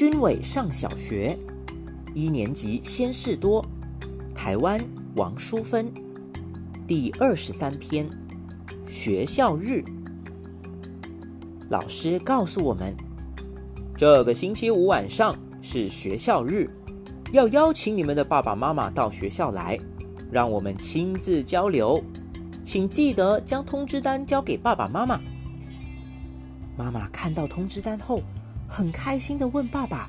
军伟上小学，一年级先事多，台湾王淑芬，第二十三篇，学校日。老师告诉我们，这个星期五晚上是学校日，要邀请你们的爸爸妈妈到学校来，让我们亲自交流。请记得将通知单交给爸爸妈妈。妈妈看到通知单后。很开心的问爸爸：“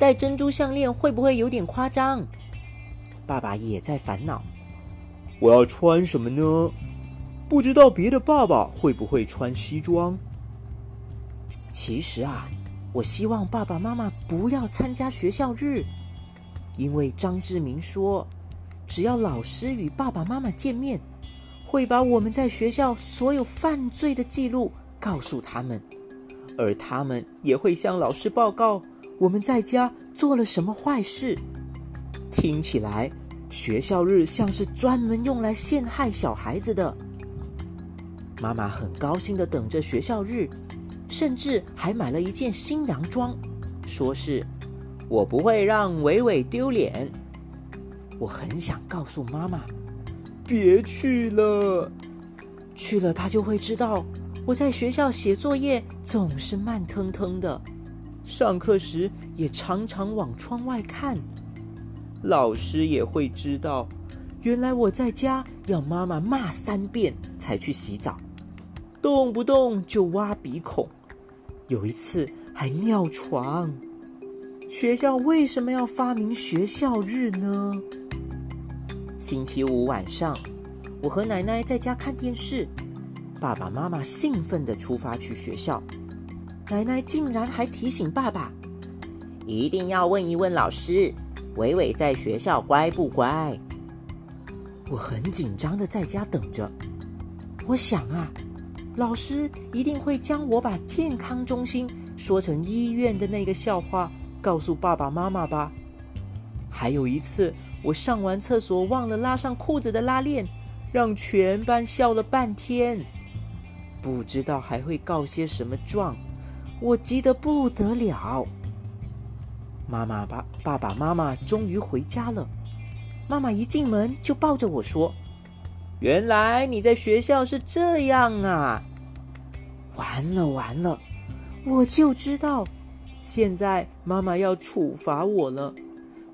戴珍珠项链会不会有点夸张？”爸爸也在烦恼：“我要穿什么呢？不知道别的爸爸会不会穿西装？”其实啊，我希望爸爸妈妈不要参加学校日，因为张志明说，只要老师与爸爸妈妈见面，会把我们在学校所有犯罪的记录告诉他们。而他们也会向老师报告我们在家做了什么坏事。听起来，学校日像是专门用来陷害小孩子的。妈妈很高兴的等着学校日，甚至还买了一件新洋装，说是我不会让伟伟丢脸。我很想告诉妈妈，别去了，去了他就会知道。我在学校写作业总是慢腾腾的，上课时也常常往窗外看。老师也会知道，原来我在家要妈妈骂三遍才去洗澡，动不动就挖鼻孔，有一次还尿床。学校为什么要发明学校日呢？星期五晚上，我和奶奶在家看电视。爸爸妈妈兴奋的出发去学校，奶奶竟然还提醒爸爸，一定要问一问老师，伟伟在学校乖不乖？我很紧张的在家等着，我想啊，老师一定会将我把健康中心说成医院的那个笑话告诉爸爸妈妈吧。还有一次，我上完厕所忘了拉上裤子的拉链，让全班笑了半天。不知道还会告些什么状，我急得不得了。妈妈、爸、爸爸妈妈终于回家了。妈妈一进门就抱着我说：“原来你在学校是这样啊！”完了完了，我就知道，现在妈妈要处罚我了，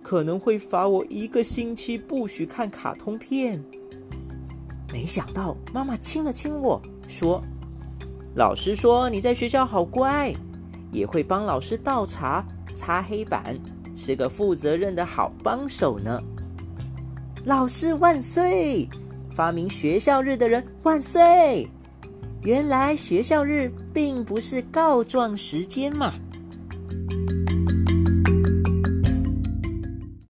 可能会罚我一个星期不许看卡通片。没想到妈妈亲了亲我说。老师说你在学校好乖，也会帮老师倒茶、擦黑板，是个负责任的好帮手呢。老师万岁！发明学校日的人万岁！原来学校日并不是告状时间嘛。